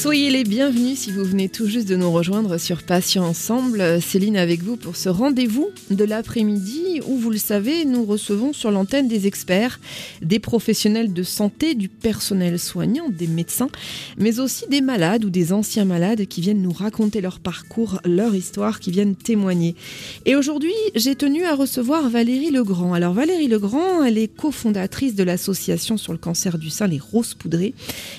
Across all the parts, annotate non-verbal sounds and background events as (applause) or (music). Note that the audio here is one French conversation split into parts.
Soyez les bienvenus si vous venez tout juste de nous rejoindre sur Patients Ensemble. Céline avec vous pour ce rendez-vous de l'après-midi où, vous le savez, nous recevons sur l'antenne des experts, des professionnels de santé, du personnel soignant, des médecins, mais aussi des malades ou des anciens malades qui viennent nous raconter leur parcours, leur histoire, qui viennent témoigner. Et aujourd'hui, j'ai tenu à recevoir Valérie Legrand. Alors Valérie Legrand, elle est cofondatrice de l'association sur le cancer du sein, les Roses Poudrées,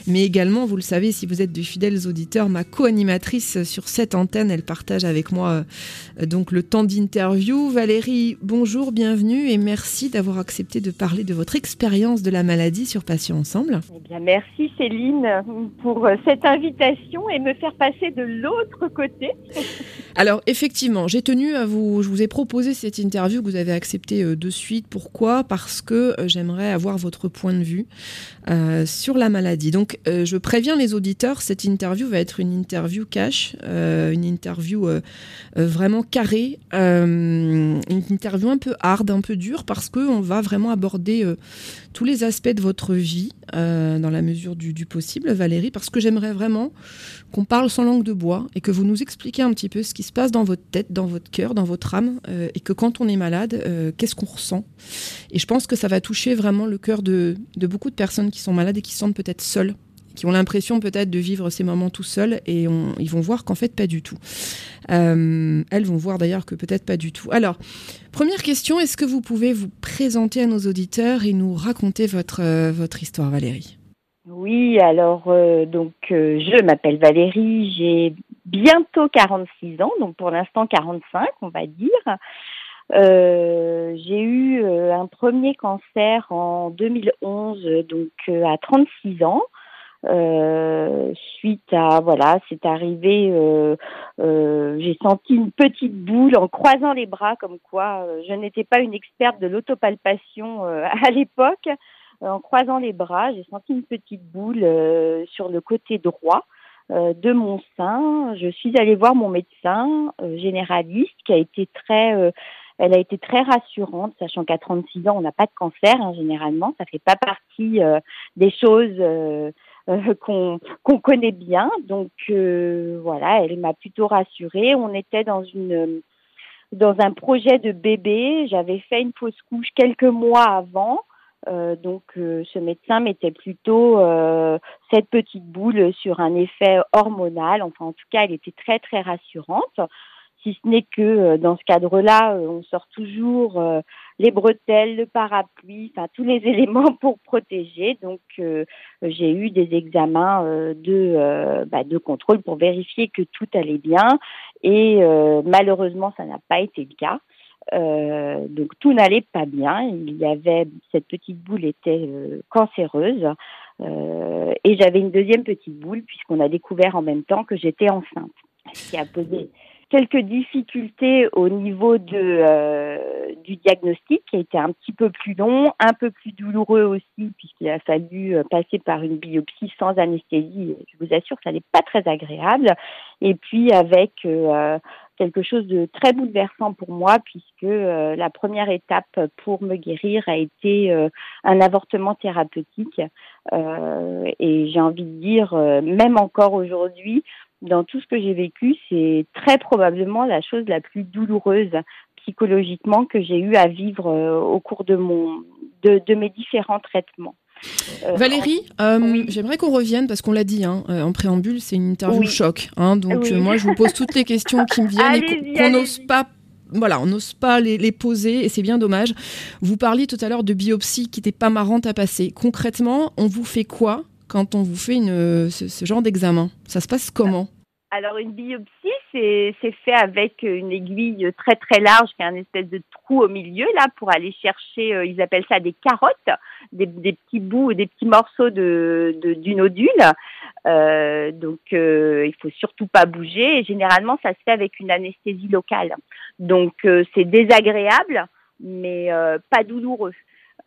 mais également, vous le savez, si vous êtes du fidèles auditeurs, ma co-animatrice sur cette antenne. Elle partage avec moi euh, donc le temps d'interview. Valérie, bonjour, bienvenue et merci d'avoir accepté de parler de votre expérience de la maladie sur Patients Ensemble. Eh bien, merci Céline pour euh, cette invitation et me faire passer de l'autre côté. (laughs) Alors effectivement, j'ai tenu à vous, je vous ai proposé cette interview que vous avez acceptée euh, de suite. Pourquoi? Parce que j'aimerais avoir votre point de vue sur la maladie. Donc je préviens les auditeurs, cette interview va être une interview cash, euh, une interview euh, euh, vraiment carrée, une interview un peu hard, un peu dure, parce qu'on va vraiment aborder tous les aspects de votre vie dans la mesure du, du, possible, Valérie, parce que j'aimerais vraiment qu'on parle sans langue de bois et que vous nous expliquiez un petit peu ce qui se passe dans votre tête, dans votre cœur, dans votre âme, et que quand on est malade, qu'est-ce qu'on ressent? Et je pense que ça va toucher vraiment le cœur de, de beaucoup de personnes qui sont malades et qui se sentent peut-être seules qui ont l'impression peut-être de vivre ces moments tout seuls et ils vont voir qu'en fait pas du tout. Euh, elles vont voir d'ailleurs que peut-être pas du tout. Alors, première question, est-ce que vous pouvez vous présenter à nos auditeurs et nous raconter votre, euh, votre histoire, Valérie? Oui, alors euh, donc je m'appelle Valérie, j'ai bientôt 46 ans, donc pour l'instant 45 on va dire. j'ai eu un premier cancer en 2011, donc à 36 ans. Euh, suite à voilà, c'est arrivé. Euh, euh, j'ai senti une petite boule en croisant les bras, comme quoi je n'étais pas une experte de l'autopalpation (laughs) à l'époque. En croisant les bras, j'ai senti une petite boule sur le côté droit de mon sein. Je suis allée voir mon médecin généraliste qui a été très elle a été très rassurante, sachant qu'à 36 ans, on n'a pas de cancer hein, généralement. Ça fait pas partie des choses euh, qu'on connaît bien. Donc euh, voilà, elle m'a plutôt rassurée. On était dans une dans un projet de bébé. J'avais fait une fausse couche quelques mois avant. Euh, donc ce médecin mettait plutôt cette petite boule sur un effet hormonal. Enfin en tout cas, elle était très très rassurante si ce n'est que euh, dans ce cadre-là, euh, on sort toujours euh, les bretelles, le parapluie, enfin tous les (laughs) éléments pour protéger. Donc j'ai eu des examens de, bah, de contrôle pour vérifier que tout allait bien et malheureusement ça n'a pas été le cas. Donc tout n'allait pas bien. Il y avait cette petite boule était cancéreuse et j'avais une deuxième petite boule puisqu'on a découvert en même temps que j'étais enceinte, a posé quelques difficultés au niveau de, euh, du diagnostic qui a été un petit peu plus long, un peu plus douloureux aussi puisqu'il a fallu euh, passer par une biopsie sans anesthésie. Je vous assure, ça n'est pas très agréable. Et puis avec euh, quelque chose de très bouleversant pour moi puisque la première étape pour me guérir a été un avortement thérapeutique. et j'ai envie de dire, même encore aujourd'hui, dans tout ce que j'ai vécu, c'est très probablement la chose la plus douloureuse psychologiquement que j'ai eu à vivre euh, au cours de mon de, de mes différents traitements. Euh, Valérie, euh, j'aimerais qu'on revienne parce qu'on l'a dit hein, en préambule, c'est une interview choc. Hein, donc moi, je vous pose toutes les questions qui me (laughs) viennent et qu'on n'ose pas voilà, on n'ose pas les, les, poser et c'est bien dommage. Vous parliez tout à l'heure de biopsie qui n'était pas marrante à passer. Concrètement, on vous fait quoi quand on vous fait une, ce, genre d'examen Ça se passe comment alors une biopsie, c'est fait avec une aiguille très très large qui a un espèce de trou au milieu là pour aller chercher, euh, ils appellent ça des carottes, des, petits bouts, des petits morceaux de, du nodule. Euh, donc euh, il faut surtout pas bouger généralement ça se fait avec une anesthésie locale. Donc c'est désagréable mais pas douloureux.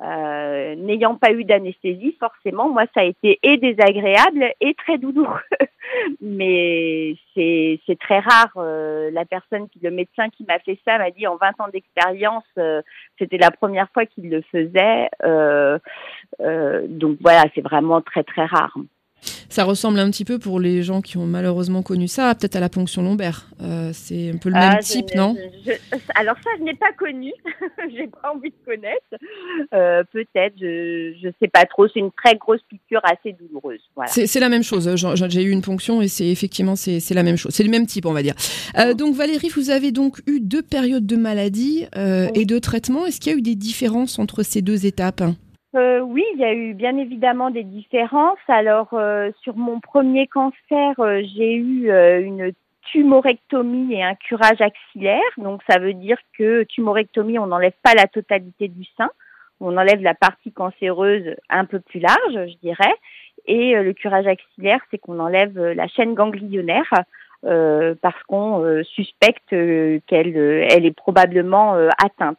Euh, n'ayant pas eu d'anesthésie, forcément, moi, ça a été et désagréable et très douloureux. (laughs) Mais c'est très rare. Euh, la personne, qui, le médecin qui m'a fait ça, m'a dit en 20 ans d'expérience, euh, c'était la première fois qu'il le faisait. donc voilà, c'est vraiment très très rare. Ça ressemble un petit peu pour les gens qui ont malheureusement connu ça, peut-être à la ponction lombaire. Euh, c'est un peu le même ah, type, non? Alors ça, je n'ai pas connu. (laughs) J'ai pas envie de connaître. Euh, peut-être, je ne sais pas trop. C'est une très grosse piqûre assez douloureuse. C'est la même chose. J'ai eu une ponction et c'est effectivement c'est la même chose. C'est le même type, on va dire. Euh, donc Valérie, vous avez donc eu deux périodes de maladie et de traitement. Est-ce qu'il y a eu des différences entre ces deux étapes? Euh, oui, il y a eu bien évidemment des différences. Alors, euh, sur mon premier cancer, euh, j'ai eu une tumorectomie et un curage axillaire. Donc, ça veut dire que tumorectomie, on n'enlève pas la totalité du sein. On enlève la partie cancéreuse un peu plus large, je dirais. Et le curage axillaire, c'est qu'on enlève la chaîne ganglionnaire parce qu'on suspecte qu'elle elle est probablement atteinte.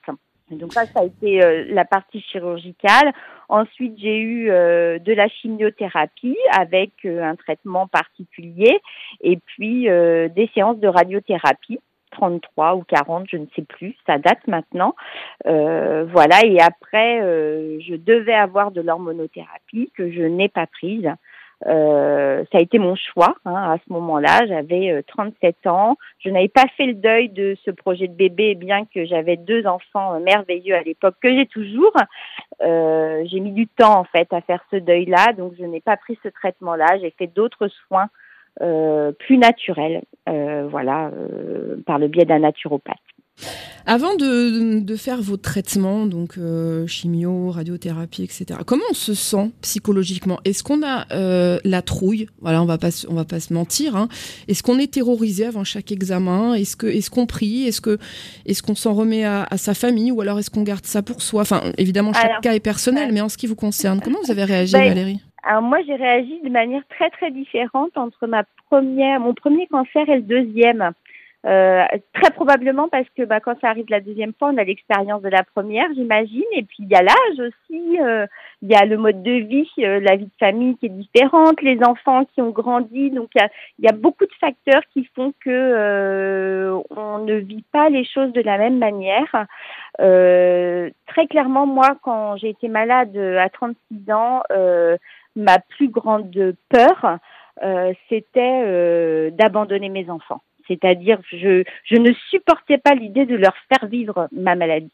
Donc ça, ça a été euh, la partie chirurgicale. Ensuite, j'ai eu euh, de la chimiothérapie avec euh, un traitement particulier et puis des séances de radiothérapie. 33 ou 40, je ne sais plus, ça date maintenant. voilà, et après, je devais avoir de l'hormonothérapie que je n'ai pas prise. Euh, ça a été mon choix hein, à ce moment-là. J'avais 37 euh, ans. Je n'avais pas fait le deuil de ce projet de bébé, bien que j'avais deux enfants merveilleux à l'époque que j'ai toujours. Euh, j'ai mis du temps en fait à faire ce deuil-là, donc je n'ai pas pris ce traitement-là. J'ai fait d'autres soins plus naturels, voilà, par le biais d'un naturopathe. Avant de, faire vos traitements, donc euh, chimio, radiothérapie, etc., comment on se sent psychologiquement? Est-ce qu'on a euh, la trouille? Voilà, on va pas, on va pas se mentir. Hein. Est-ce qu'on est terrorisé avant chaque examen? Est-ce que, est-ce qu'on prie? Est-ce que, est-ce qu'on s'en remet à, sa famille? Ou alors est-ce qu'on garde ça pour soi? Enfin, évidemment, chaque cas est personnel, mais en ce qui vous concerne, comment vous avez réagi, ben, Valérie? alors moi, j'ai réagi de manière très très différente entre ma première, mon premier cancer et le deuxième. Euh, très probablement parce que bah, quand ça arrive la deuxième fois, on a l'expérience de la première, j'imagine. Et puis il y a l'âge aussi, euh, il y a le mode de vie, euh, la vie de famille qui est différente, les enfants qui ont grandi. Donc il y a, y a, beaucoup de facteurs qui font que on ne vit pas les choses de la même manière. très clairement, moi, quand j'ai été malade à 36 ans, ma plus grande peur, c'était d'abandonner mes enfants. C'est-à-dire, je, je ne supportais pas l'idée de leur faire vivre ma maladie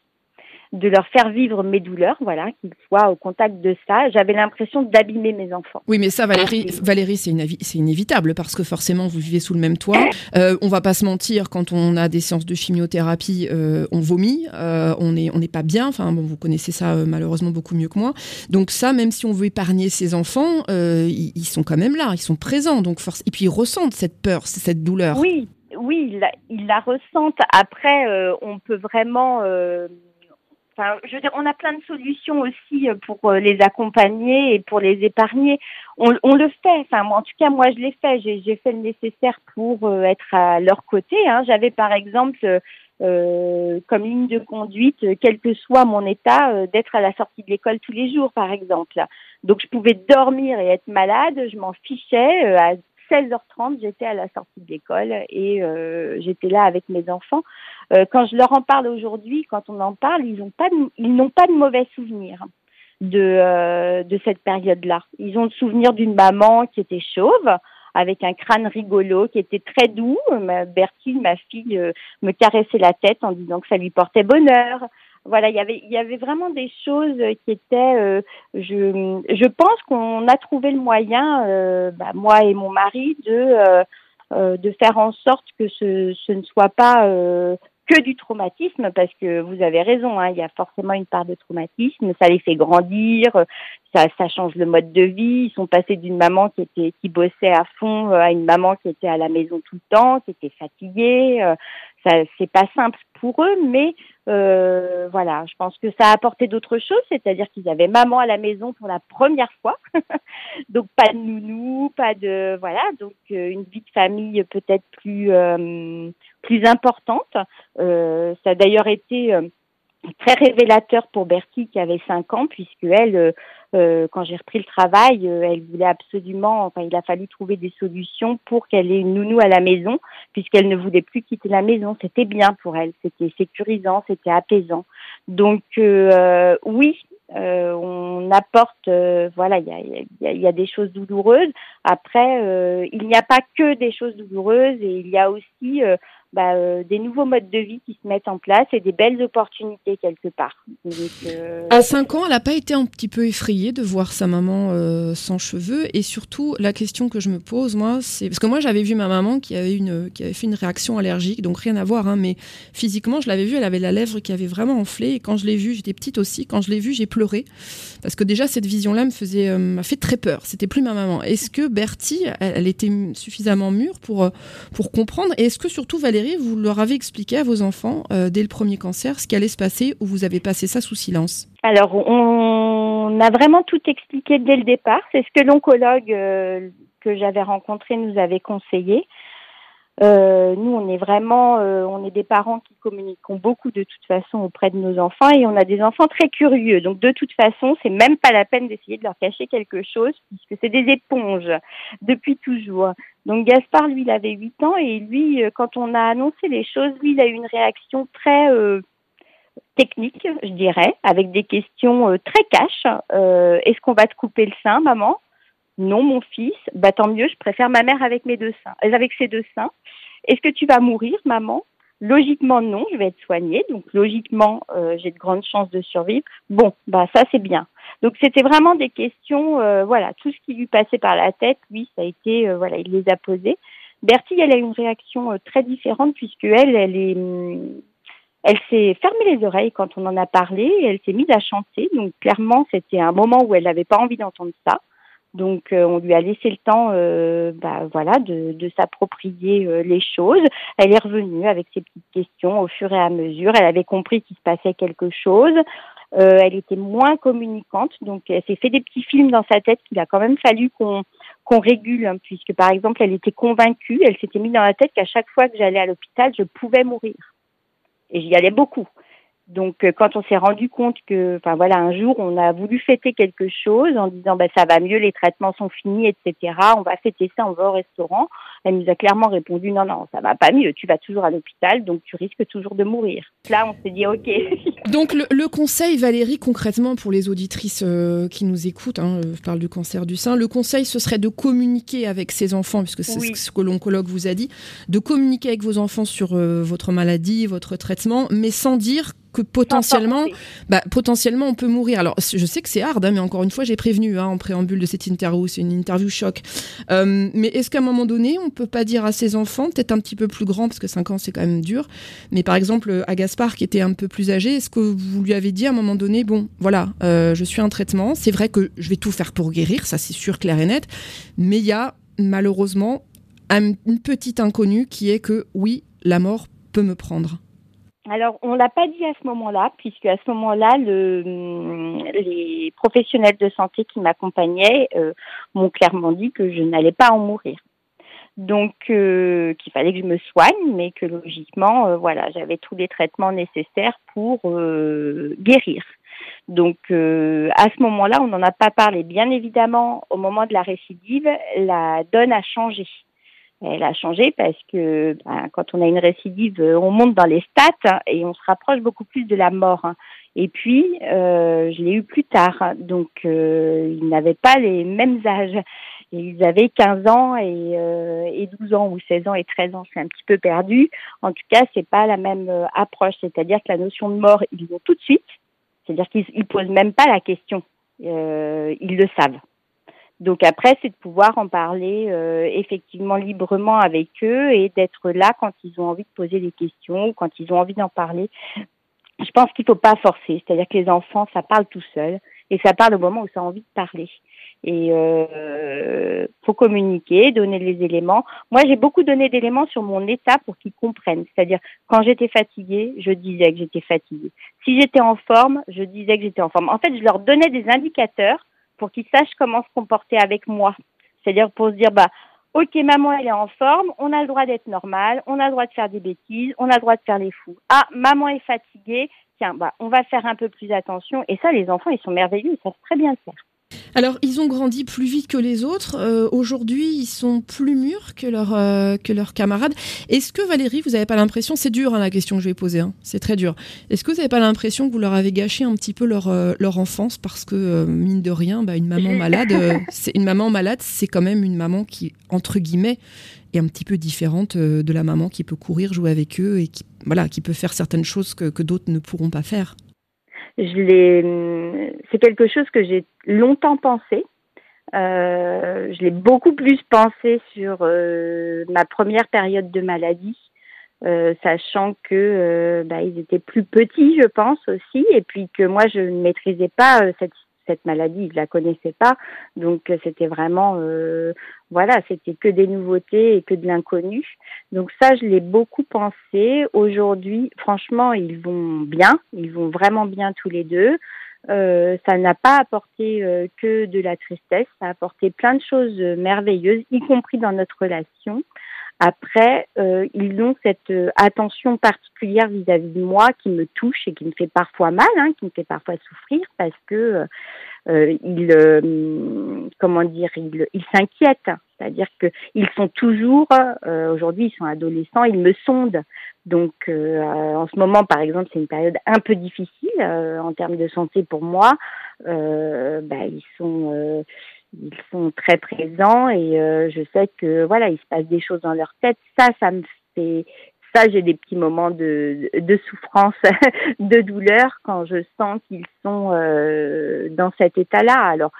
de leur faire vivre mes douleurs, voilà, qu'ils soient au contact de ça. J'avais l'impression d'abîmer mes enfants. Oui, mais ça, Valérie, Valérie c'est inévitable parce que forcément, vous vivez sous le même toit. Euh, on va pas se mentir, quand on a des séances de chimiothérapie, euh, on vomit, euh, on n'est on n'est pas bien. Enfin, bon, vous connaissez ça euh, malheureusement beaucoup mieux que moi. Donc ça, même si on veut épargner ses enfants, ils, ils, sont quand même là, ils sont présents. Donc force... Et puis ils ressentent cette peur, cette douleur. Oui, oui, ils la, la ressentent. Après, euh, on peut vraiment. Euh, enfin, je veux dire, on a plein de solutions aussi euh, pour les accompagner et pour les épargner. On, on le fait. Enfin, en tout cas, moi, je l'ai fait. J'ai fait le nécessaire pour être à leur côté. Hein. J'avais, par exemple, comme ligne de conduite, quel que soit mon état, d'être à la sortie de l'école tous les jours, par exemple. Donc, je pouvais dormir et être malade. Je m'en fichais. à 16h30, j'étais à la sortie de l'école et euh, j'étais là avec mes enfants. Euh, quand je leur en parle aujourd'hui, quand on en parle, ils n'ont pas, de, ils n'ont pas de mauvais souvenirs de euh, de cette période-là. Ils ont le souvenir d'une maman qui était chauve avec un crâne rigolo qui était très doux. Ma Bertine, ma fille, me caressait la tête en disant que ça lui portait bonheur voilà, il y avait, il y avait vraiment des choses qui étaient. Euh, je, pense qu'on a trouvé le moyen, euh, bah, moi et mon mari, de euh, de faire en sorte que ce, ce ne soit pas que du traumatisme, parce que vous avez raison, hein, il y a forcément une part de traumatisme. Ça les fait grandir, ça, ça change le mode de vie. Ils sont passés d'une maman qui était qui bossait à fond à une maman qui était à la maison tout le temps, qui était fatiguée. Ça, c'est pas simple pour eux, mais euh, voilà, je pense que ça a apporté d'autres choses, c'est-à-dire qu'ils avaient maman à la maison pour la première fois, (laughs) donc pas de nounou, pas de voilà, donc euh, une vie de famille peut-être plus euh, plus importante. ça a d'ailleurs été très révélateur pour Bertie qui avait 5 ans, puisque elle, euh, euh, quand j'ai repris le travail, euh, elle voulait absolument, enfin il a fallu trouver des solutions pour qu'elle ait une nounou à la maison, puisqu'elle ne voulait plus quitter la maison. C'était bien pour elle, c'était sécurisant, c'était apaisant. Donc oui, on apporte, voilà, il y a, y, a, y a, des choses douloureuses. Après, il n'y a pas que des choses douloureuses et il y a aussi bah, euh, des nouveaux modes de vie qui se mettent en place et des belles opportunités quelque part. Euh, à 5 ans, elle n'a pas été un petit peu effrayée de voir sa maman euh, sans cheveux et surtout la question que je me pose moi, c'est parce que moi j'avais vu ma maman qui avait une qui avait fait une réaction allergique, donc rien à voir, hein, mais physiquement je l'avais vue, elle avait la lèvre qui avait vraiment enflé et quand je l'ai vue, j'étais petite aussi, quand je l'ai vue j'ai pleuré parce que déjà cette vision-là me faisait m'a fait très peur. C'était plus ma maman. Est-ce que Bertie, elle, était suffisamment mûre pour pour comprendre? Et est-ce que surtout Valérie vous leur avez expliqué à vos enfants, euh, dès le premier cancer, ce qui allait se passer ou vous avez passé ça sous silence Alors, on a vraiment tout expliqué dès le départ. C'est ce que l'oncologue euh, que j'avais rencontré nous avait conseillé. Euh, nous, on est vraiment, on est des parents qui communiquons beaucoup de toute façon auprès de nos enfants et on a des enfants très curieux. Donc, de toute façon, c'est même pas la peine d'essayer de leur cacher quelque chose puisque c'est des éponges depuis toujours. Donc, Gaspard, lui, il avait 8 ans et lui, euh, quand on a annoncé les choses, lui, il a eu une réaction très technique, je dirais, avec des questions très cash. Est-ce qu'on va te couper le sein, maman? Non, mon fils, bah tant mieux, je préfère ma mère avec mes deux seins, euh, avec ses deux seins. Est-ce que tu vas mourir, maman? Logiquement, non, je vais être soignée, donc logiquement, euh, j'ai de grandes chances de survivre. Bon, bah ça c'est bien. Donc c'était vraiment des questions, euh, voilà, tout ce qui lui passait par la tête, oui, ça a été, voilà, il les a posées. Bertie, elle a une réaction très différente puisque elle, elle est, hum, elle s'est fermée les oreilles quand on en a parlé, et elle s'est mise à chanter. Donc clairement, c'était un moment où elle n'avait pas envie d'entendre ça. Donc euh, on lui a laissé le temps, euh, bah, voilà, de, de s'approprier euh, les choses. Elle est revenue avec ses petites questions au fur et à mesure. Elle avait compris qu'il se passait quelque chose. elle était moins communicante, donc elle s'est fait des petits films dans sa tête qu'il a quand même fallu qu'on qu'on régule, hein, puisque par exemple elle était convaincue, elle s'était mise dans la tête qu'à chaque fois que j'allais à l'hôpital, je pouvais mourir. Et j'y allais beaucoup. Donc, euh, quand on s'est rendu compte que, enfin voilà, un jour, on a voulu fêter quelque chose en disant, ben ça va mieux, les traitements sont finis, etc. On va fêter ça, on va au restaurant. Elle nous a clairement répondu, non, non, ça va pas mieux. Tu vas toujours à l'hôpital, donc tu risques toujours de mourir. Là, on s'est dit, ok. (laughs) donc, le, conseil, Valérie, concrètement pour les auditrices euh, qui nous écoutent, hein, euh, je parle du cancer du sein, le conseil, ce serait de communiquer avec ses enfants, puisque c'est ce que l'oncologue vous a dit, de communiquer avec vos enfants sur votre maladie, votre traitement, mais sans dire que potentiellement, bah, potentiellement on peut mourir. Alors je sais que c'est hard, hein, mais encore une fois j'ai prévenu hein, en préambule de cette interview, c'est une interview choc. Euh, mais est-ce qu'à un moment donné on peut pas dire à ses enfants, peut-être un petit peu plus grand parce que 5 ans c'est quand même dur, mais par exemple à Gaspard qui était un peu plus âgé, est-ce que vous lui avez dit à un moment donné, bon voilà, euh, je suis un traitement, c'est vrai que je vais tout faire pour guérir, ça c'est sûr, clair et net, mais il y a malheureusement une petite inconnue qui est que oui, la mort peut me prendre. Alors, on l'a pas dit à ce moment-là, puisque à ce moment-là, le, les professionnels de santé qui m'accompagnaient euh, m'ont clairement dit que je n'allais pas en mourir. Donc, euh, qu'il fallait que je me soigne, mais que logiquement, euh, voilà, j'avais tous les traitements nécessaires pour guérir. Donc, à ce moment-là, on n'en a pas parlé. Bien évidemment, au moment de la récidive, la donne a changé elle a changé parce que ben, quand on a une récidive, on monte dans les stats et on se rapproche beaucoup plus de la mort. Et puis, euh, je l'ai eu plus tard, donc euh, ils n'avaient pas les mêmes âges. Ils avaient 15 ans et, euh, et 12 ans ou 16 ans et 13 ans, c'est un petit peu perdu. En tout cas, c'est pas la même euh, approche, c'est-à-dire que la notion de mort, ils l'ont tout de suite. C'est-à-dire qu'ils ne posent même pas la question. Euh, ils le savent. Donc après, c'est de pouvoir en parler euh, effectivement librement avec eux et d'être là quand ils ont envie de poser des questions ou quand ils ont envie d'en parler. Je pense qu'il ne faut pas forcer, c'est-à-dire que les enfants, ça parle tout seul et ça parle au moment où ça a envie de parler. Et euh, faut communiquer, donner les éléments. Moi, j'ai beaucoup donné d'éléments sur mon état pour qu'ils comprennent. C'est-à-dire, quand j'étais fatiguée, je disais que j'étais fatiguée. Si j'étais en forme, je disais que j'étais en forme. En fait, je leur donnais des indicateurs pour qu'ils sachent comment se comporter avec moi. C'est-à-dire pour se dire, bah, ok, maman, elle est en forme, on a le droit d'être normal, on a le droit de faire des bêtises, on a le droit de faire les fous. Ah, maman est fatiguée, tiens, bah, on va faire un peu plus attention. Et ça, les enfants, ils sont merveilleux, ils savent très bien le faire. Alors, ils ont grandi plus vite que les autres. Euh, aujourd'hui, ils sont plus mûrs que, leur, euh, que leurs camarades. Est-ce que Valérie, vous n'avez pas l'impression, c'est dur hein, la question que je vais poser, hein, c'est très dur. Est-ce que vous n'avez pas l'impression que vous leur avez gâché un petit peu leur, euh, leur enfance parce que mine de rien, bah, une maman malade, (laughs) c'est une maman malade, c'est quand même une maman qui entre guillemets est un petit peu différente de la maman qui peut courir, jouer avec eux et qui voilà, qui peut faire certaines choses que, que d'autres ne pourront pas faire c'est quelque chose que j'ai longtemps pensé. Euh, je l'ai beaucoup plus pensé sur euh, ma première période de maladie, euh, sachant que bah, ils étaient plus petits, je pense aussi, et puis que moi je ne maîtrisais pas cette cette maladie, je la connaissais pas, donc euh, c'était vraiment, euh, voilà, c'était que des nouveautés et que de l'inconnu. Donc ça, je l'ai beaucoup pensé. Aujourd'hui, franchement, ils vont bien, ils vont vraiment bien tous les deux. Euh, ça n'a pas apporté que de la tristesse, ça a apporté plein de choses merveilleuses, y compris dans notre relation. Après, euh, ils ont cette euh, attention particulière vis-à-vis de moi qui me touche et qui me fait parfois mal, hein, qui me fait parfois souffrir parce que euh, ils, euh, comment dire, ils, s'inquiètent. C'est-à-dire que ils sont toujours, aujourd'hui, ils sont adolescents, ils me sondent. Donc, en ce moment, par exemple, c'est une période un peu difficile en termes de santé pour moi. Bah, ils sont ils sont très présents et euh, je sais que voilà, il se passe des choses dans leur tête. Ça, ça me fait ça, j'ai des petits moments de, de souffrance, (laughs) de douleur quand je sens qu'ils sont euh, dans cet état-là. Alors,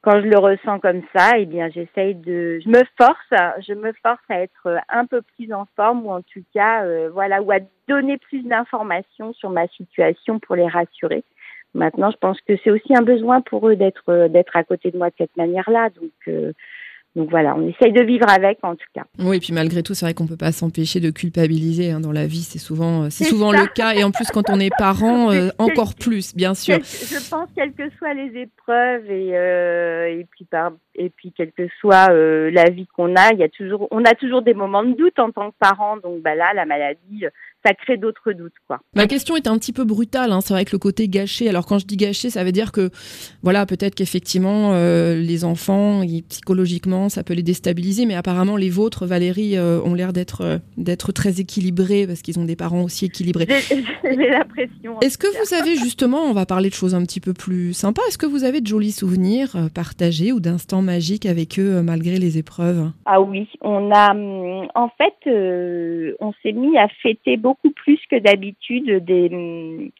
quand je le ressens comme ça, eh bien, j'essaye de, je me force, je me force à être un peu plus en forme ou en tout cas, euh, voilà, ou à donner plus d'informations sur ma situation pour les rassurer. Maintenant, je pense que c'est aussi un besoin pour eux d'être euh, d'être à côté de moi de cette manière-là. Donc, euh, donc voilà, on essaye de vivre avec en tout cas. Oui, et puis malgré tout, c'est vrai qu'on peut pas s'empêcher de culpabiliser hein, dans la vie. C'est souvent, euh, c'est souvent le cas. Et en plus, quand on est parent, encore plus, bien sûr. Je pense, quelles que soient les épreuves et, et puis par, et puis quelle que soit la vie qu'on a, il y a toujours, on a toujours des moments de doute en tant que parent. Donc bah là, la maladie ça crée d'autres doutes. Quoi. Ma question est un petit peu brutale. Hein. C'est vrai que le côté gâché. Alors quand je dis gâché, ça veut dire que voilà, peut-être qu'effectivement euh, les enfants, psychologiquement, ça peut les déstabiliser. Mais apparemment, les vôtres, Valérie, euh, ont l'air d'être euh, d'être très équilibrés parce qu'ils ont des parents aussi équilibrés. J'ai l'impression. Est-ce que vous avez justement, on va parler de choses un petit peu plus sympas. Est-ce que vous avez de jolis souvenirs partagés ou d'instants magiques avec eux malgré les épreuves? Ah oui, on a hum, en fait, on s'est mis à fêter beaucoup plus que d'habitude des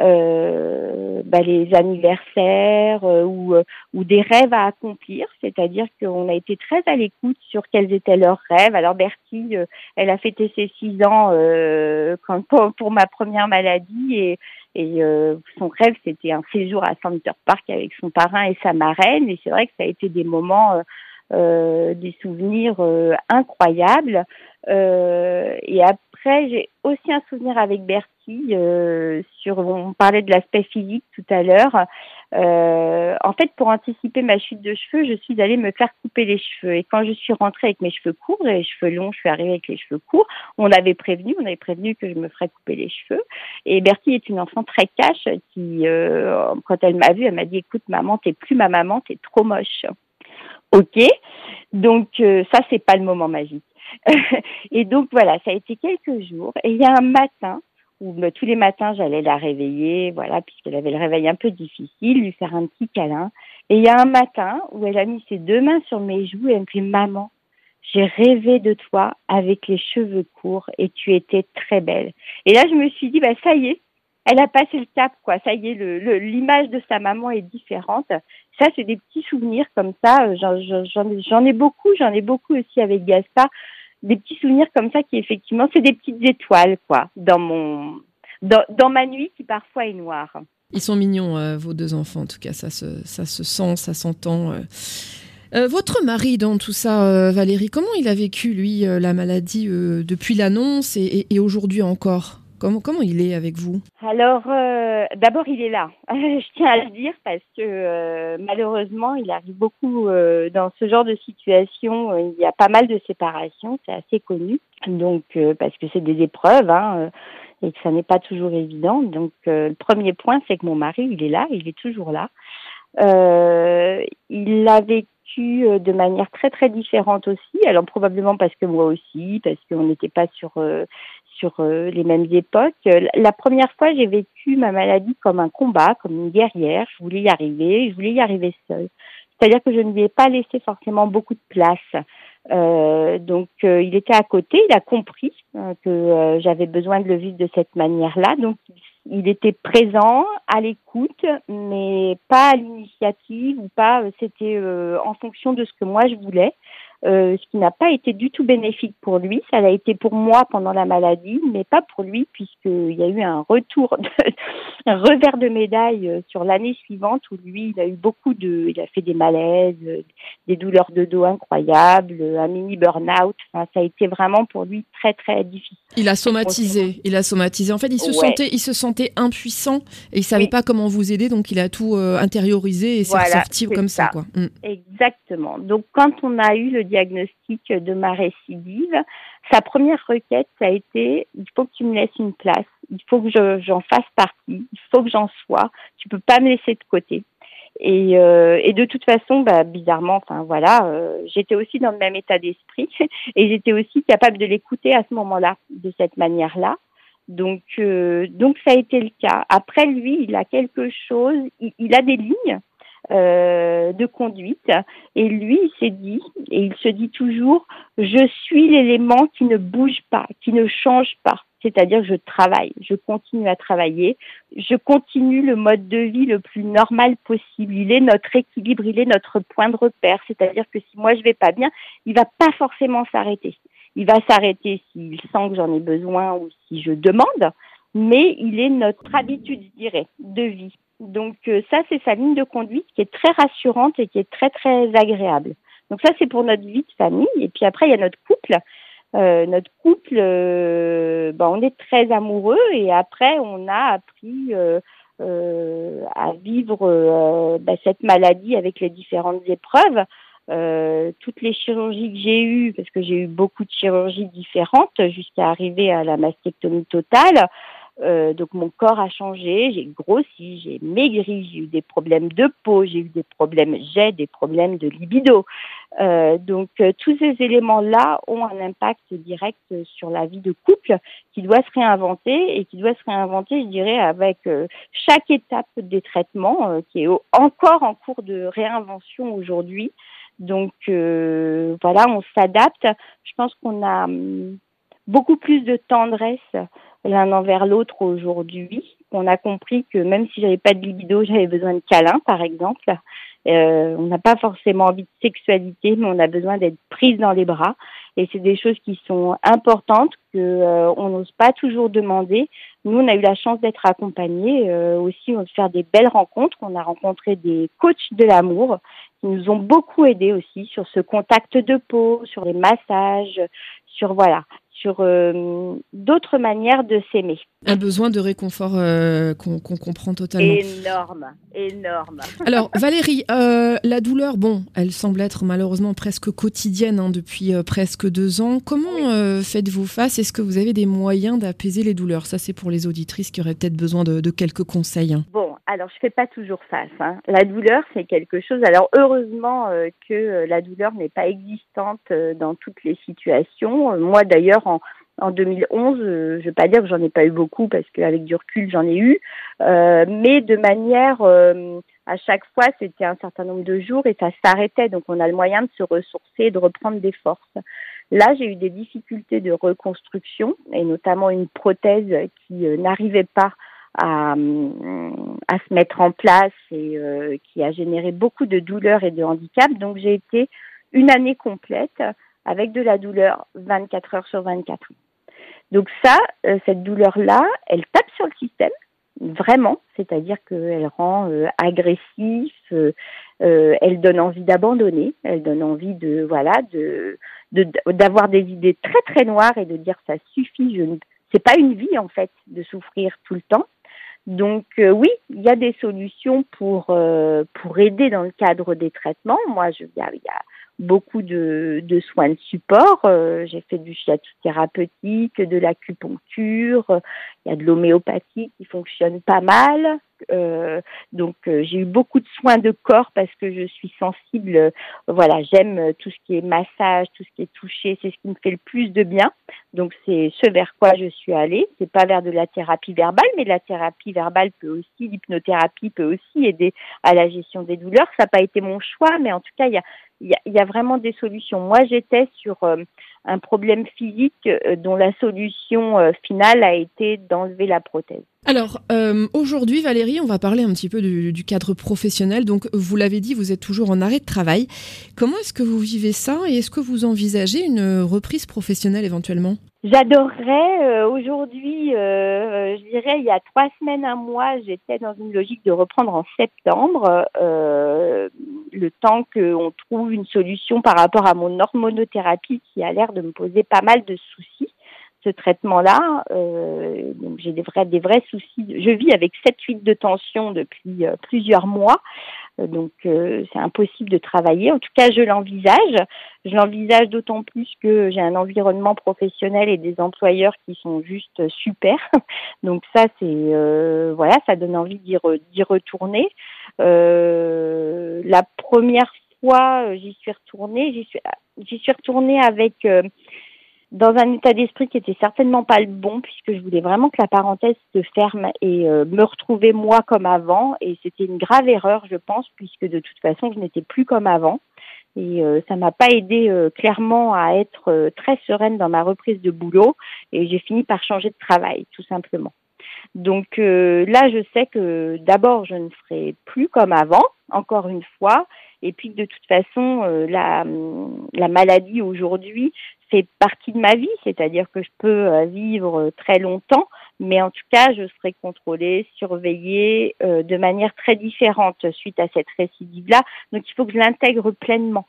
euh, bah, les anniversaires euh, ou, ou des rêves à accomplir, c'est-à-dire qu'on a été très à l'écoute sur quels étaient leurs rêves. Alors Bertie, euh, elle a fêté ses six ans euh, quand, pour, ma première maladie et, et son rêve c'était un séjour à Center Park avec son parrain et sa marraine et c'est vrai que ça a été des moments des souvenirs incroyables. Euh, et après, j'ai aussi un souvenir avec Bertie euh, sur. On parlait de l'aspect physique tout à l'heure. Euh, en fait, pour anticiper ma chute de cheveux, je suis allée me faire couper les cheveux. Et quand je suis rentrée avec mes cheveux courts et les cheveux longs, je suis arrivée avec les cheveux courts. On avait prévenu, on avait prévenu que je me ferais couper les cheveux. Et Bertie est une enfant très cash qui, euh, quand elle m'a vue, elle m'a dit "Écoute, maman, t'es plus ma maman, t'es trop moche." Ok, donc euh, ça c'est pas le moment magique. (laughs) et donc voilà, ça a été quelques jours. Et il y a un matin où bah, tous les matins j'allais la réveiller, voilà, puisqu'elle avait le réveil un peu difficile, lui faire un petit câlin. Et il y a un matin où elle a mis ses deux mains sur mes joues et elle me dit maman, j'ai rêvé de toi avec les cheveux courts et tu étais très belle. Et là je me suis dit bah ça y est, elle a passé le cap quoi, ça y est, l'image de sa maman est différente. Ça c'est des petits souvenirs comme ça, j'en ai beaucoup, j'en ai beaucoup aussi avec Gaspard des petits souvenirs comme ça qui effectivement c'est des petites étoiles quoi dans mon dans, ma nuit qui parfois est noire. Ils sont mignons euh, vos deux enfants en tout cas ça se sent ça s'entend. Euh. Euh, votre mari dans tout ça, Valérie, comment il a vécu lui la maladie depuis l'annonce et aujourd'hui encore? Comment, comment il est avec vous? Alors, euh, d'abord, il est là. (laughs) Je tiens à le dire parce que euh, malheureusement, il arrive beaucoup euh, dans ce genre de situation. il y a pas mal de séparations, c'est assez connu. Donc, parce que c'est des épreuves. Hein, et que ça n'est pas toujours évident. Donc le premier point, c'est que mon mari, il est là, il est toujours là. il l'a vécu de manière très très différente aussi. Alors probablement parce que moi aussi, parce qu'on n'était pas sur sur les mêmes époques. La première fois, j'ai vécu ma maladie comme un combat, comme une guerrière. Je voulais y arriver, je voulais y arriver seule. C'est-à-dire que je ne lui ai pas laissé forcément beaucoup de place. Euh, donc euh, il était à côté, il a compris euh, que j'avais besoin de le vivre de cette manière-là. Donc il était présent, à l'écoute, mais pas à l'initiative ou pas. C'était en fonction de ce que moi je voulais. Euh, ce qui n'a pas été du tout bénéfique pour lui. Ça l'a été pour moi pendant la maladie, mais pas pour lui, puisqu'il y a eu un retour, de, (laughs) un revers de médaille euh, sur l'année suivante où lui, il a eu beaucoup de, il a fait des malaises, euh, des douleurs de dos incroyables, un mini burn-out. Enfin, ça a été vraiment pour lui très très difficile. Il a somatisé, il a somatisé. En fait, il se sentait, il se sentait impuissant et il savait pas comment vous aider, donc il a tout intériorisé et s'est sorti comme ça, quoi. Mm. Exactement. Donc quand on a eu le diagnostic de ma récidive, sa première requête, ça a été il faut que tu me laisses une place, il faut que j'en fasse partie, il faut que j'en sois, tu peux pas me laisser de côté. Et, euh, de toute façon, bah, bizarrement, voilà, euh, j'étais aussi dans le même état d'esprit (laughs) et j'étais aussi capable de l'écouter à ce moment-là, de cette manière-là. Donc, euh, donc ça a été le cas. Après lui, il a quelque chose, il a des lignes euh, de conduite. Et lui, il s'est dit, et il se dit toujours, je suis l'élément qui ne bouge pas, qui ne change pas. C'est-à-dire je travaille, je continue à travailler, je continue le mode de vie le plus normal possible. Il est notre équilibre, il est notre point de repère. C'est-à-dire que si moi je vais pas bien, il va pas forcément s'arrêter. Il va s'arrêter s'il sent que j'en ai besoin ou si je demande, mais il est notre habitude, je dirais, de vie. Donc euh, ça, c'est sa ligne de conduite qui est très rassurante et qui est très très agréable. Donc ça, c'est pour notre vie de famille. Et puis après, il y a notre couple. Euh, notre couple, euh, ben, on est très amoureux et après, on a appris à vivre ben, cette maladie avec les différentes épreuves. toutes les chirurgies que j'ai eues, parce que j'ai eu beaucoup de chirurgies différentes jusqu'à arriver à la mastectomie totale, euh, donc mon corps a changé, j'ai grossi, j'ai maigri, j'ai eu des problèmes de peau, j'ai eu des problèmes, j'ai des problèmes de libido. Euh, donc euh, tous ces éléments-là ont un impact direct sur la vie de couple qui doit se réinventer et qui doit se réinventer, je dirais, avec chaque étape des traitements qui est encore en cours de réinvention aujourd'hui. Donc voilà, on s'adapte. Je pense qu'on a hum, beaucoup plus de tendresse l'un envers l'autre aujourd'hui. On a compris que même si j'avais pas de libido, j'avais besoin de câlins, par exemple. Euh, on n'a pas forcément envie de sexualité, mais on a besoin d'être prise dans les bras. Et c'est des choses qui sont importantes que euh, on n'ose pas toujours demander. Nous, on a eu la chance d'être accompagnés euh, aussi, de faire des belles rencontres. On a rencontré des coachs de l'amour qui nous ont beaucoup aidés aussi sur ce contact de peau, sur les massages, sur voilà, sur euh, d'autres manières de s'aimer. Un besoin de réconfort euh, qu'on comprend totalement. Énorme, énorme. Alors Valérie, euh, la douleur, bon, elle semble être malheureusement presque quotidienne hein, depuis presque deux ans. Comment faites-vous face? Est-ce que vous avez des moyens d'apaiser les douleurs? Ça, c'est pour les auditrices qui auraient peut-être besoin de, quelques conseils. Bon, alors je fais pas toujours face. Hein. La douleur, c'est quelque chose. Alors heureusement que la douleur n'est pas existante dans toutes les situations. Moi, d'ailleurs, en, 2011, euh, je vais pas dire que j'en ai pas eu beaucoup parce qu'avec du recul, j'en ai eu, euh, mais de manière, euh, à chaque fois, c'était un certain nombre de jours et ça s'arrêtait. Donc, on a le moyen de se ressourcer, de reprendre des forces. Là, j'ai eu des difficultés de reconstruction et notamment une prothèse qui n'arrivait pas à, à, se mettre en place et qui a généré beaucoup de douleurs et de handicap. Donc, j'ai été une année complète avec de la douleur 24 heures sur 24. Donc ça, euh, cette douleur-là, elle tape sur le système, vraiment, c'est-à-dire qu'elle rend euh, agressif, euh, elle donne envie d'abandonner, elle donne envie de voilà de d'avoir des idées très très noires et de dire ça suffit, je ne c'est pas une vie en fait de souffrir tout le temps. Donc oui, il y a des solutions pour pour aider dans le cadre des traitements. Moi, je il y a beaucoup de, soins de support. Euh, j'ai fait du thérapeutique, de l'acupuncture, il y a de l'homéopathie qui fonctionne pas mal. Euh, donc euh, j'ai eu beaucoup de soins de corps parce que je suis sensible. Euh, voilà, j'aime tout ce qui est massage, tout ce qui est touché, c'est ce qui me fait le plus de bien. Donc c'est ce vers quoi je suis allée. C'est pas vers de la thérapie verbale, mais la thérapie verbale peut aussi, l'hypnothérapie peut aussi aider à la gestion des douleurs. Ça n'a pas été mon choix, mais en tout cas il y a, y, y a vraiment des solutions. Moi j'étais sur un problème physique dont la solution finale a été d'enlever la prothèse. Alors, euh, aujourd'hui, Valérie, on va parler un petit peu du, cadre professionnel. Donc, vous l'avez dit, vous êtes toujours en arrêt de travail. Comment est-ce que vous vivez ça et est-ce que vous envisagez une reprise professionnelle éventuellement? J'adorerais. Euh, aujourd'hui, euh, je dirais, il y a trois semaines, un mois, j'étais dans une logique de reprendre en septembre, le temps qu'on trouve une solution par rapport à mon hormonothérapie qui a l'air de me poser pas mal de soucis ce traitement-là. Euh, donc j'ai des vrais, des vrais soucis. Je vis avec 7-8 de tension depuis euh, plusieurs mois. Euh, donc c'est impossible de travailler. En tout cas, je l'envisage. Je l'envisage d'autant plus que j'ai un environnement professionnel et des employeurs qui sont juste super. (laughs) Donc ça, c'est voilà, ça donne envie d'y, retourner. la première fois, j'y suis retournée. J'y suis, j'y suis retournée avec dans un état d'esprit qui était certainement pas le bon puisque je voulais vraiment que la parenthèse se ferme et euh, me retrouver moi comme avant. Et c'était une grave erreur je pense puisque de toute façon je n'étais plus comme avant. Et euh, ça m'a pas aidé euh, clairement à être très sereine dans ma reprise de boulot. Et j'ai fini par changer de travail tout simplement. Donc là je sais que d'abord je ne serai plus comme avant encore une fois et puis de toute façon la, la maladie aujourd'hui fait partie de ma vie, c'est-à-dire que je peux euh, vivre très longtemps, mais en tout cas, je serai contrôlée, surveillée euh, de manière très différente suite à cette récidive-là. Donc, il faut que je l'intègre pleinement.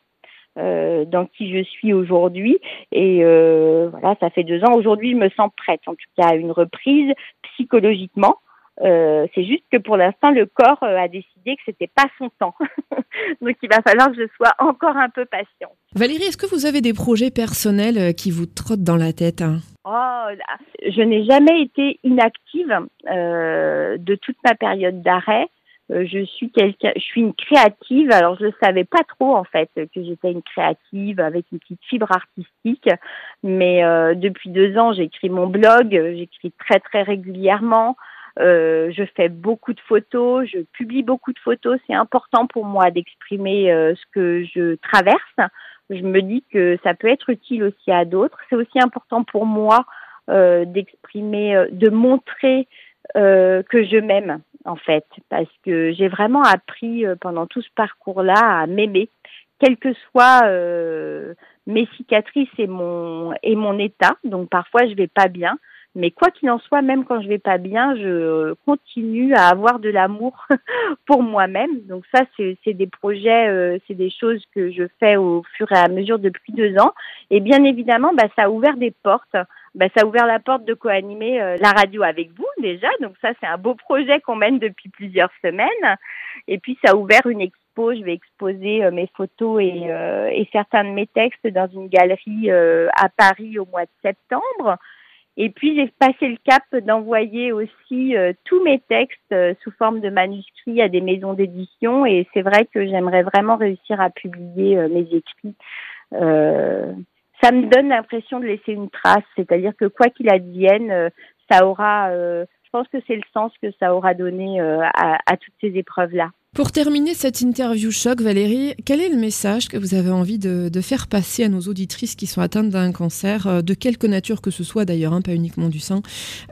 Euh, dans qui je suis aujourd'hui et voilà ça fait deux ans aujourd'hui je me sens prête en tout cas à une reprise psychologiquement euh, c'est juste que pour l'instant, le corps euh, a décidé que c'était pas son temps. (laughs) Donc, il va falloir que je sois encore un peu patient. Valérie, est-ce que vous avez des projets personnels euh, qui vous trottent dans la tête hein? Oh, je n'ai jamais été inactive euh, de toute ma période d'arrêt. je suis quelqu'un, je suis une créative. Alors, je ne savais pas trop en fait que j'étais une créative avec une petite fibre artistique. Mais depuis deux ans, j'écris mon blog, j'écris très très régulièrement. Euh, je fais beaucoup de photos, je publie beaucoup de photos. C'est important pour moi d'exprimer euh, ce que je traverse. Je me dis que ça peut être utile aussi à d'autres. C'est aussi important pour moi euh, d'exprimer, euh, de montrer euh, que je m'aime en fait, parce que j'ai vraiment appris pendant tout ce parcours-là à m'aimer, quelles que soient mes cicatrices et mon et mon état. Donc parfois je vais pas bien. Mais quoi qu'il en soit, même quand je vais pas bien, je continue à avoir de l'amour (laughs) pour moi-même. Donc ça, c'est des projets, euh, c'est des choses que je fais au fur et à mesure depuis deux ans. Et bien évidemment, bah, ça a ouvert des portes. Bah, ça a ouvert la porte de co-animer euh, la radio avec vous déjà. Donc ça, c'est un beau projet qu'on mène depuis plusieurs semaines. Et puis ça a ouvert une expo. Je vais exposer euh, mes photos et, et certains de mes textes dans une galerie à Paris au mois de septembre. Et puis j'ai passé le cap d'envoyer aussi euh, tous mes textes euh, sous forme de manuscrits à des maisons d'édition et c'est vrai que j'aimerais vraiment réussir à publier euh, mes écrits. ça me donne l'impression de laisser une trace, c'est-à-dire que quoi qu'il advienne, ça aura, pense que c'est le sens que ça aura donné à, à toutes ces épreuves-là. Pour terminer cette interview choc, Valérie, quel est le message que vous avez envie de, faire passer à nos auditrices qui sont atteintes d'un cancer, euh, de quelque nature que ce soit d'ailleurs, hein, pas uniquement du sein,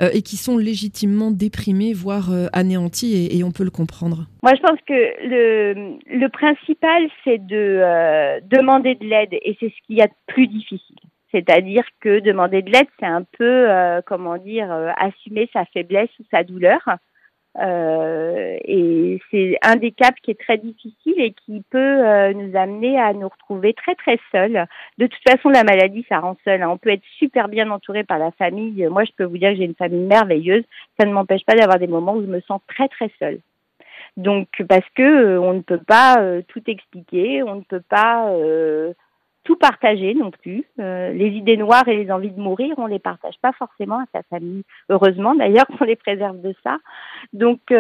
euh, et qui sont légitimement déprimées, voire euh, anéanties, et, on peut le comprendre? Moi, je pense que le, le principal, c'est de demander de l'aide, et c'est ce qu'il y a de plus difficile. C'est-à-dire que demander de l'aide, c'est un peu, comment dire, assumer sa faiblesse ou sa douleur. Euh, et c'est un des caps qui est très difficile et qui peut euh, nous amener à nous retrouver très très seuls. De toute façon, la maladie, ça rend seul. Hein. On peut être super bien entouré par la famille. Moi, je peux vous dire que j'ai une famille merveilleuse. Ça ne m'empêche pas d'avoir des moments où je me sens très très seule. Donc, parce que euh, on ne peut pas tout expliquer, on ne peut pas tout partager non plus. les idées noires et les envies de mourir, on les partage pas forcément à sa famille. Heureusement d'ailleurs (laughs) qu'on les préserve de ça. Donc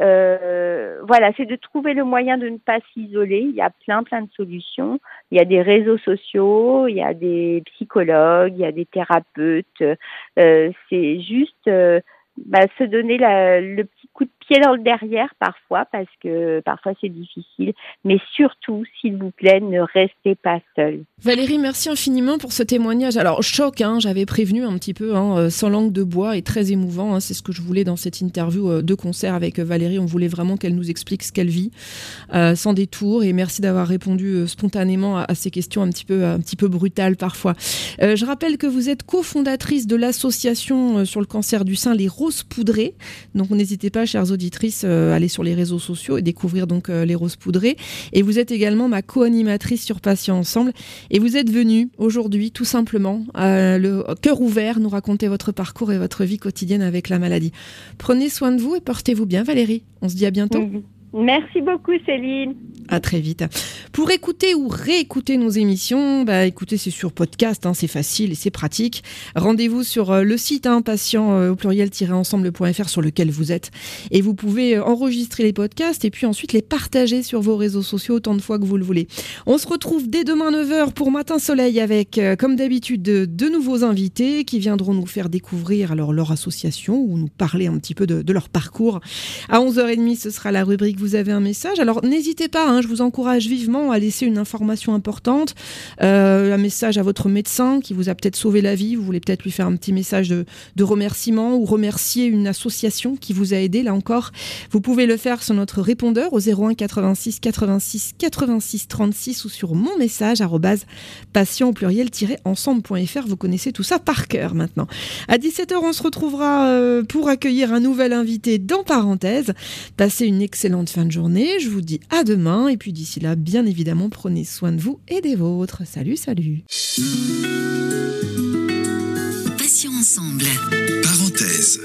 euh, voilà, c'est de trouver le moyen de ne pas s'isoler. Il y a plein, plein de solutions. Il y a des réseaux sociaux, il y a des psychologues, il y a des thérapeutes. Euh, c'est juste euh, bah, se donner la, le petit coup de pied dans le derrière parfois parce que parfois c'est difficile. Mais surtout, s'il vous plaît, ne restez pas seul. Valérie, merci infiniment pour ce témoignage. Alors choc, hein, j'avais prévenu un petit peu, hein, euh, sans langue de bois et très émouvant. Hein, c'est ce que je voulais dans cette interview euh, de concert avec euh, Valérie. On voulait vraiment qu'elle nous explique ce qu'elle vit, sans détour. Et merci d'avoir répondu spontanément à, ces questions un petit peu, un petit peu brutales parfois. je rappelle que vous êtes cofondatrice de l'association sur le cancer du sein, les Roses Poudrées. Donc n'hésitez pas, chers auditrices, à aller sur les réseaux sociaux et découvrir donc les Roses Poudrées. Et vous êtes également ma co-animatrice sur Patients Ensemble. Et vous êtes venu aujourd'hui, tout simplement, le cœur ouvert, nous raconter votre parcours et votre vie quotidienne avec la maladie. Prenez soin de vous et portez-vous bien, Valérie. On se dit à bientôt. Merci beaucoup Céline. À très vite. Pour écouter ou réécouter nos émissions, bah écoutez, c'est sur podcast, hein, c'est facile et c'est pratique. Rendez-vous sur euh, le site hein, patient euh, au pluriel-ensemble.fr sur lequel vous êtes et vous pouvez euh, enregistrer les podcasts et puis ensuite les partager sur vos réseaux sociaux autant de fois que vous le voulez. On se retrouve dès demain 9h pour Matin Soleil avec, comme d'habitude, de, nouveaux invités qui viendront nous faire découvrir alors leur association ou nous parler un petit peu de, de leur parcours. À 11h30, ce sera la rubrique vous avez un message. Alors n'hésitez pas, hein, je vous encourage vivement à laisser une information importante, euh, un message à votre médecin qui vous a peut-être sauvé la vie. Vous voulez peut-être lui faire un petit message de, remerciement ou remercier une association qui vous a aidé. Là encore, vous pouvez le faire sur notre répondeur au 01 86 86 86 36 ou sur mon message patient au pluriel ensemble.fr. Vous connaissez tout ça par cœur maintenant. À 17h, on se retrouvera euh, pour accueillir un nouvel invité dans parenthèse. Passez une excellente fin de journée. Je vous dis à demain. Et puis d'ici là, bien évidemment, prenez soin de vous et des vôtres. Salut, salut. Passions ensemble. Parenthèse.